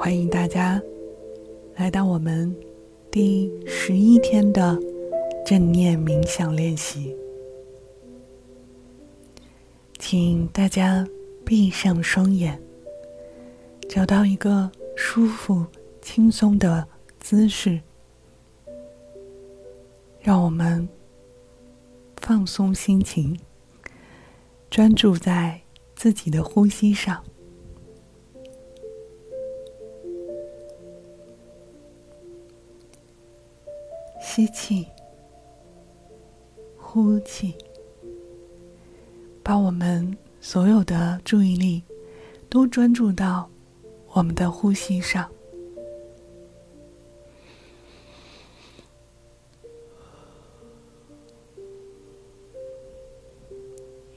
欢迎大家来到我们第十一天的正念冥想练习。请大家闭上双眼，找到一个舒服、轻松的姿势，让我们放松心情，专注在自己的呼吸上。吸气，呼气，把我们所有的注意力都专注到我们的呼吸上，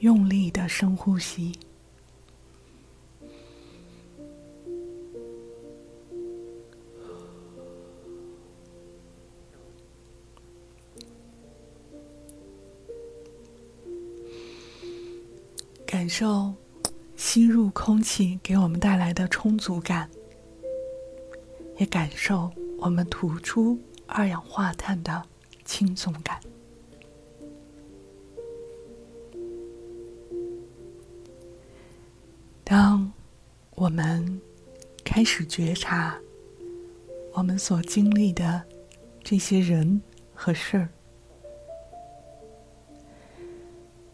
用力的深呼吸。受吸入空气给我们带来的充足感，也感受我们吐出二氧化碳的轻松感。当我们开始觉察我们所经历的这些人和事儿，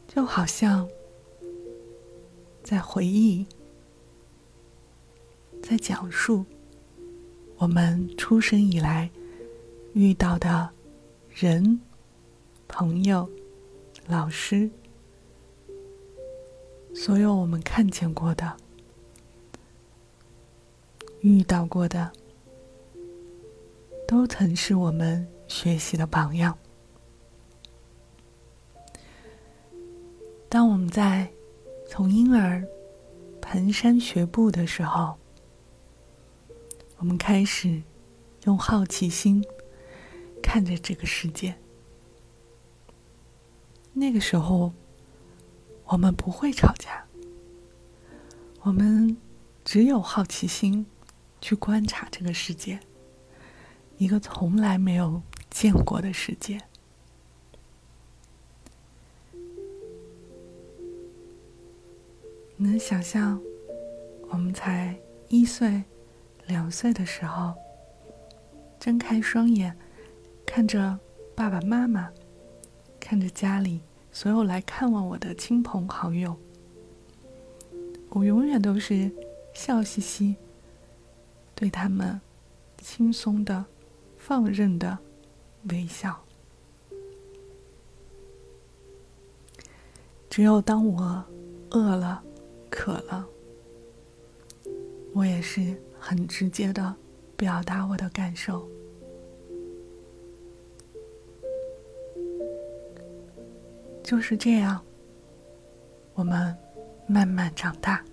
就好像。在回忆，在讲述我们出生以来遇到的人、朋友、老师，所有我们看见过的、遇到过的，都曾是我们学习的榜样。当我们在。从婴儿蹒跚学步的时候，我们开始用好奇心看着这个世界。那个时候，我们不会吵架，我们只有好奇心去观察这个世界，一个从来没有见过的世界。能想象，我们才一岁、两岁的时候，睁开双眼，看着爸爸妈妈，看着家里所有来看望我的亲朋好友，我永远都是笑嘻嘻，对他们轻松的、放任的微笑。只有当我饿了。渴了，我也是很直接的表达我的感受。就是这样，我们慢慢长大。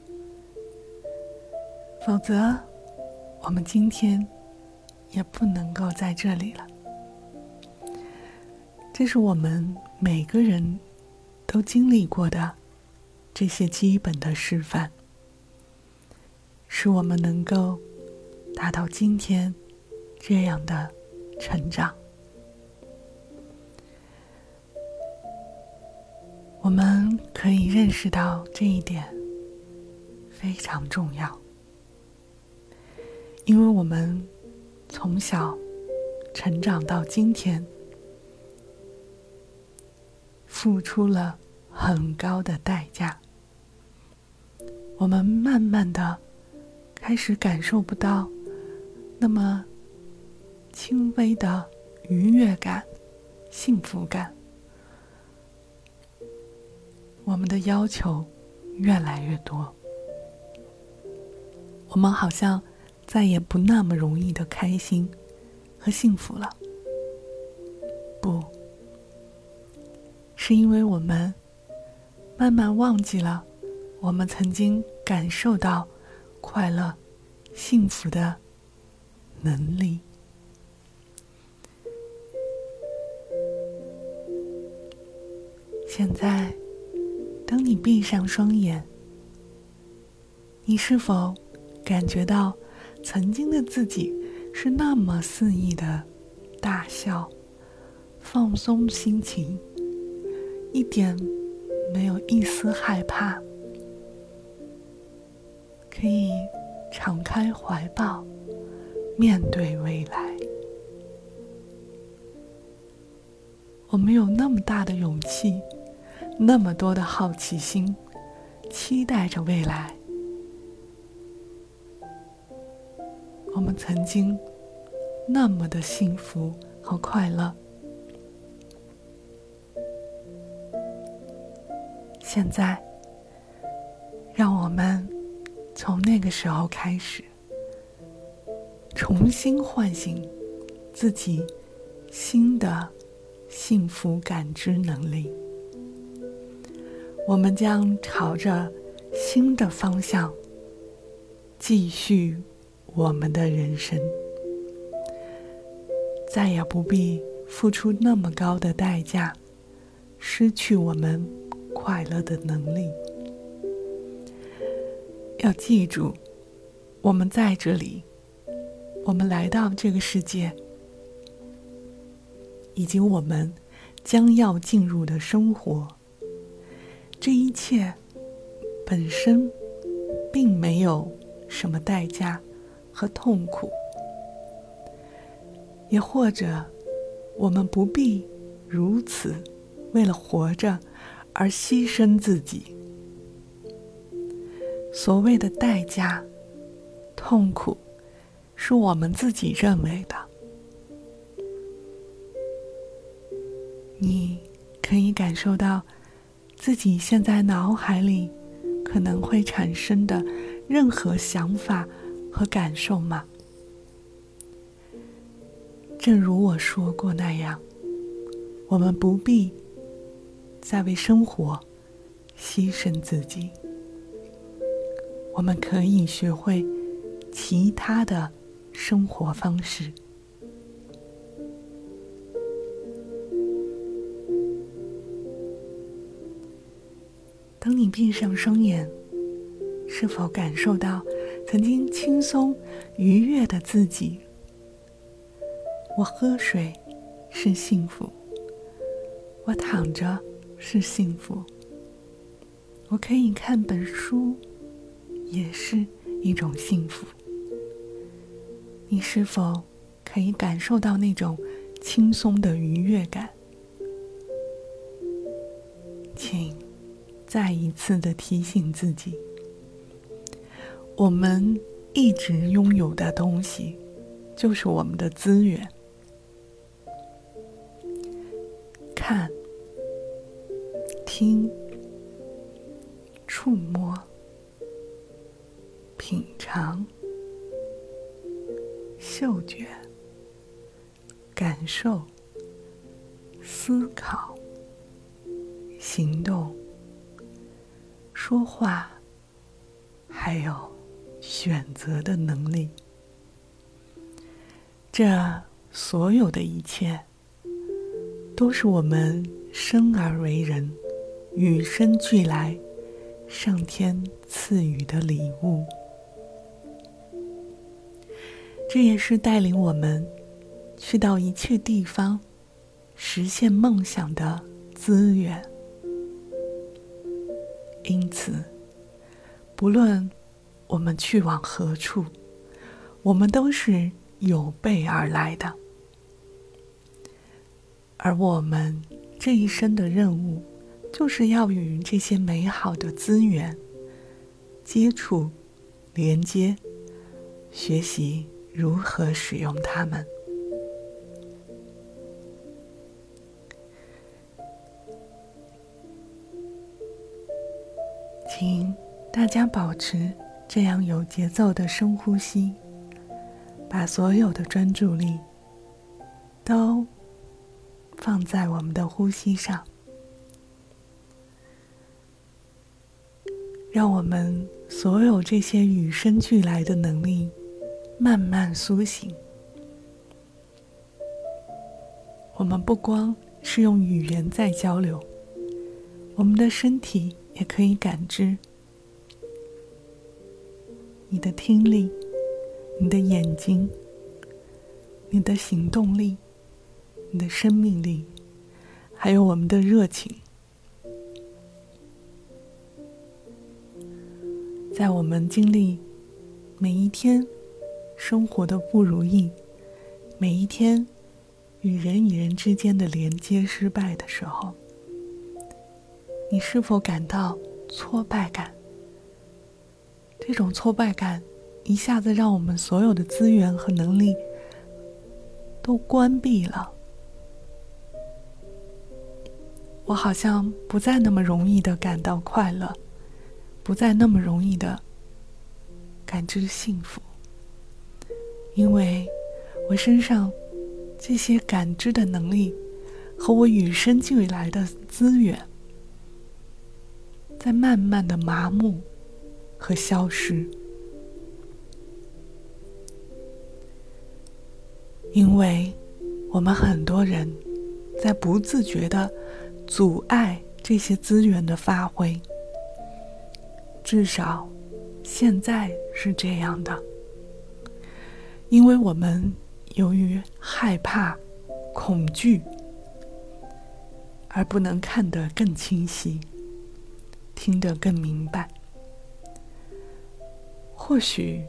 否则，我们今天也不能够在这里了。这是我们每个人都经历过的。这些基本的示范，使我们能够达到今天这样的成长。我们可以认识到这一点非常重要，因为我们从小成长到今天，付出了很高的代价。我们慢慢的开始感受不到那么轻微的愉悦感、幸福感。我们的要求越来越多，我们好像再也不那么容易的开心和幸福了。不，是因为我们慢慢忘记了。我们曾经感受到快乐、幸福的能力。现在，当你闭上双眼，你是否感觉到曾经的自己是那么肆意的大笑，放松心情，一点没有一丝害怕，可以敞开怀抱，面对未来。我们有那么大的勇气，那么多的好奇心，期待着未来。我们曾经那么的幸福和快乐，现在，让我们从那个时候开始，重新唤醒自己新的幸福感知能力。我们将朝着新的方向继续。我们的人生再也不必付出那么高的代价，失去我们快乐的能力。要记住，我们在这里，我们来到这个世界，以及我们将要进入的生活，这一切本身并没有什么代价。和痛苦，也或者，我们不必如此为了活着而牺牲自己。所谓的代价、痛苦，是我们自己认为的。你可以感受到自己现在脑海里可能会产生的任何想法。和感受吗？正如我说过那样，我们不必再为生活牺牲自己。我们可以学会其他的生活方式。当你闭上双眼，是否感受到？曾经轻松愉悦的自己，我喝水是幸福，我躺着是幸福，我可以看本书也是一种幸福。你是否可以感受到那种轻松的愉悦感？请再一次的提醒自己。我们一直拥有的东西，就是我们的资源。看、说话，还有。选择的能力，这所有的一切，都是我们生而为人、与生俱来、上天赐予的礼物。这也是带领我们去到一切地方、实现梦想的资源。因此，不论。我们去往何处，我们都是有备而来的。而我们这一生的任务，就是要与这些美好的资源接触、连接，学习如何使用它们。大家保持。这样有节奏的深呼吸，把所有的专注力都放在我们的呼吸上，让我们所有这些与生俱来的能力慢慢苏醒。我们不光是用语言在交流，我们的身体也可以感知。你的听力，你的眼睛、你的行动力、你的生命力，还有我们的热情。在我们经历每一天生活的不如意，每一天与人与人之间的连接失败的时候，你是否感到挫败感？这种挫败感一下子让我们所有的资源和能力都关闭了。我好像不再那么容易的感到快乐。不再那么容易的感知幸福，因为我身上这些感知的能力和我与生俱来的资源，在慢慢的麻木和消失，因为我们很多人在不自觉的阻碍这些资源的发挥。至少，现在是这样的，因为我们由于害怕、恐惧，而不能看得更清晰，听得更明白。或许，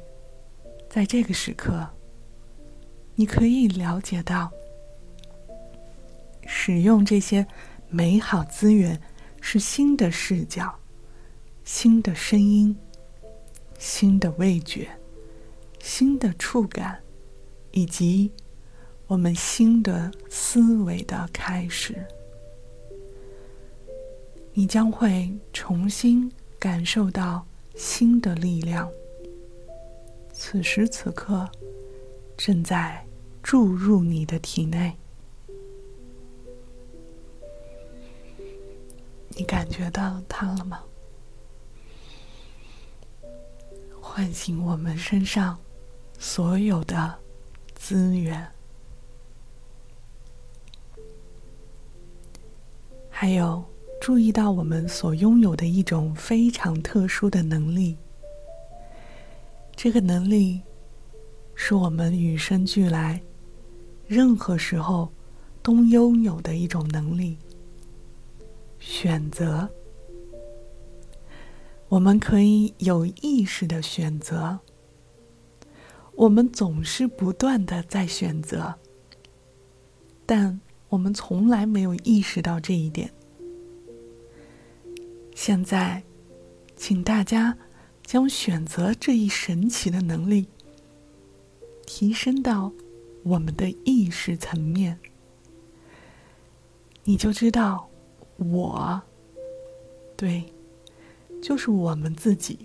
在这个时刻，你可以了解到，使用这些美好资源是新的视角。新的声音，新的味觉，新的触感，以及我们新的思维的开始，你将会重新感受到新的力量。此时此刻，正在注入你的体内，你感觉到它了吗？唤醒我们身上所有的资源，还有注意到我们所拥有的一种非常特殊的能力。这个能力是我们与生俱来、任何时候都拥有的一种能力——选择。我们可以有意识的选择，我们总是不断的在选择，但我们从来没有意识到这一点。现在，请大家将选择这一神奇的能力提升到我们的意识层面，你就知道，我，对。就是我们自己，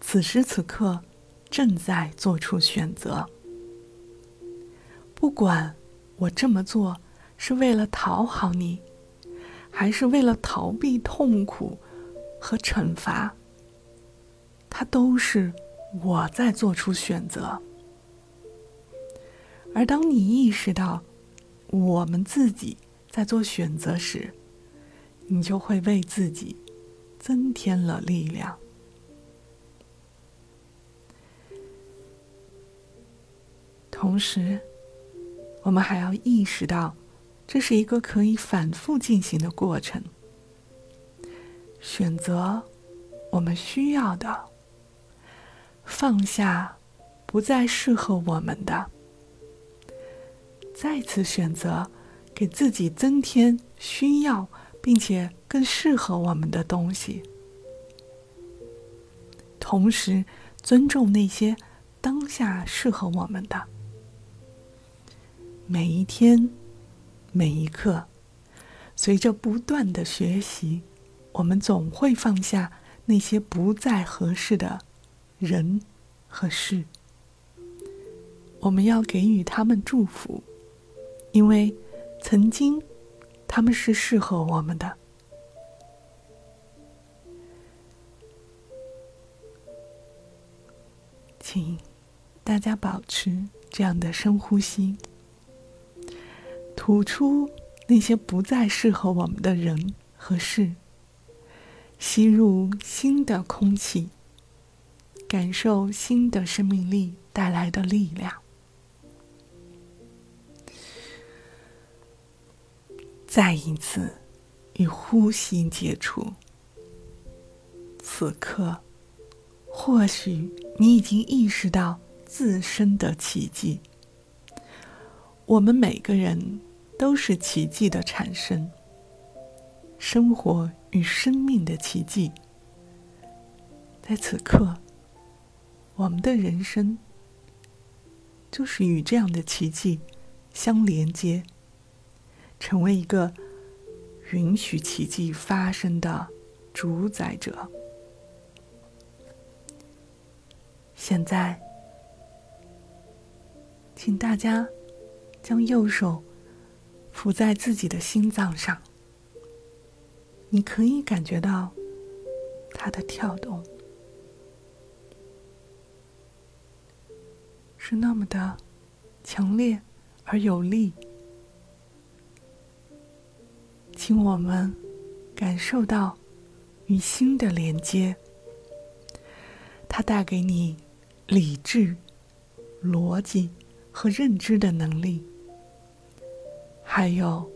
此时此刻正在做出选择。不管我这么做是为了讨好你，还是为了逃避痛苦和惩罚，它都是我在做出选择。而当你意识到我们自己在做选择时，你就会为自己。增添了力量。同时，我们还要意识到，这是一个可以反复进行的过程。选择我们需要的，放下不再适合我们的，再次选择给自己增添需要。并且更适合我们的东西，同时尊重那些当下适合我们的。每一天，每一刻，随着不断的学习，我们总会放下那些不再合适的人和事。我们要给予他们祝福，因为曾经。他们是适合我们的，请大家保持这样的深呼吸，吐出那些不再适合我们的人和事，吸入新的空气，感受新的生命力带来的力量。再一次与呼吸接触。此刻，或许你已经意识到自身的奇迹。我们每个人都是奇迹的产生，生活与生命的奇迹。在此刻，我们的人生就是与这样的奇迹相连接。成为一个允许奇迹发生的主宰者。现在，请大家将右手扶在自己的心脏上，你可以感觉到它的跳动，是那么的强烈而有力。请我们感受到与心的连接，它带给你理智、逻辑和认知的能力，还有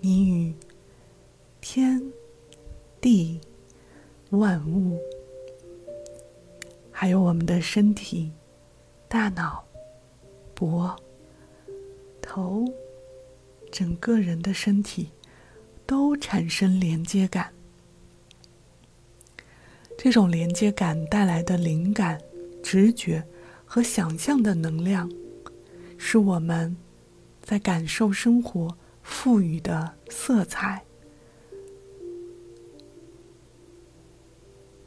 你与天地万物，还有我们的身体、大脑、脖、头，整个人的身体。都产生连接感，这种连接感带来的灵感、直觉和想象的能量，是我们在感受生活赋予的色彩。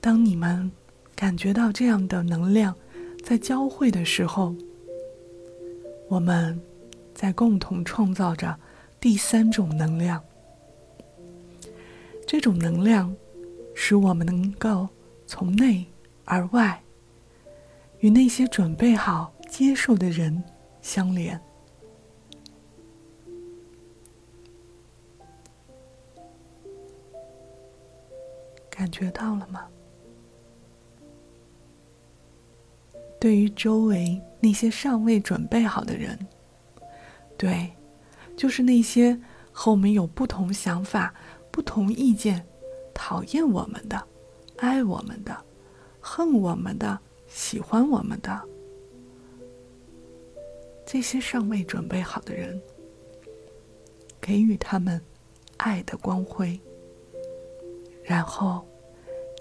当你们感觉到这样的能量在交汇的时候，我们在共同创造着第三种能量。这种能量使我们能够从内而外与那些准备好接受的人相连。感觉到了吗？对于周围那些尚未准备好的人，对，就是那些和我们有不同想法。不同意见，讨厌我们的，爱我们的，恨我们的，喜欢我们的，这些尚未准备好的人，给予他们爱的光辉，然后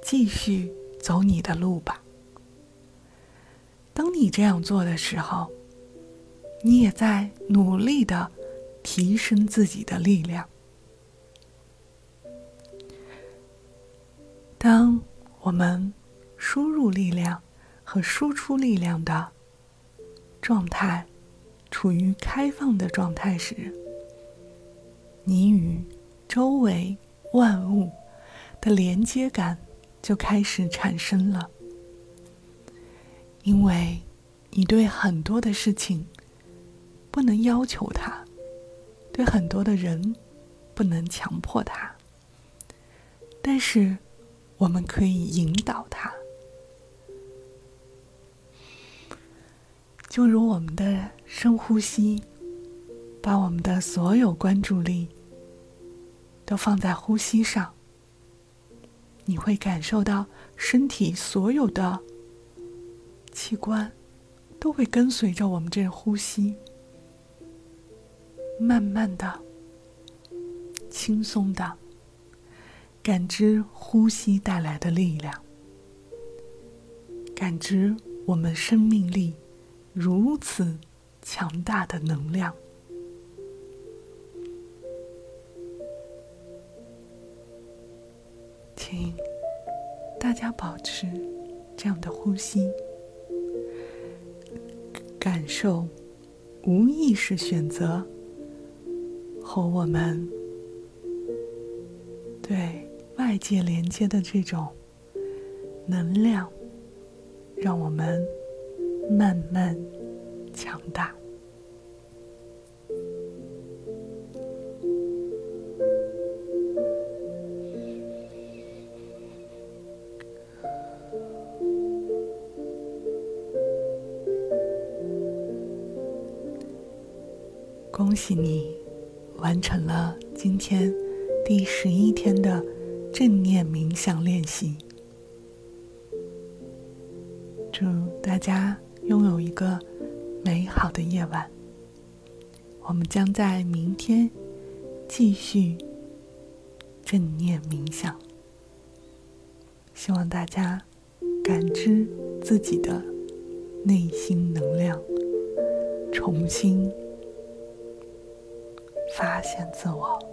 继续走你的路吧。当你这样做的时候，你也在努力的提升自己的力量。当我们输入力量和输出力量的状态处于开放的状态时，你与周围万物的连接感就开始产生了。因为你对很多的事情不能要求他，对很多的人不能强迫他，但是。我们可以引导他，就如我们的深呼吸，把我们的所有关注力都放在呼吸上，你会感受到身体所有的器官都会跟随着我们这呼吸，慢慢的、轻松的。感知呼吸带来的力量，感知我们生命力如此强大的能量，请大家保持这样的呼吸，感受无意识选择和我们对。外界连接的这种能量，让我们慢慢强大。恭喜你完成了今天第十一天的正念冥想练习。祝大家拥有一个美好的夜晚。我们将在明天继续正念冥想。希望大家感知自己的内心能量，重新发现自我。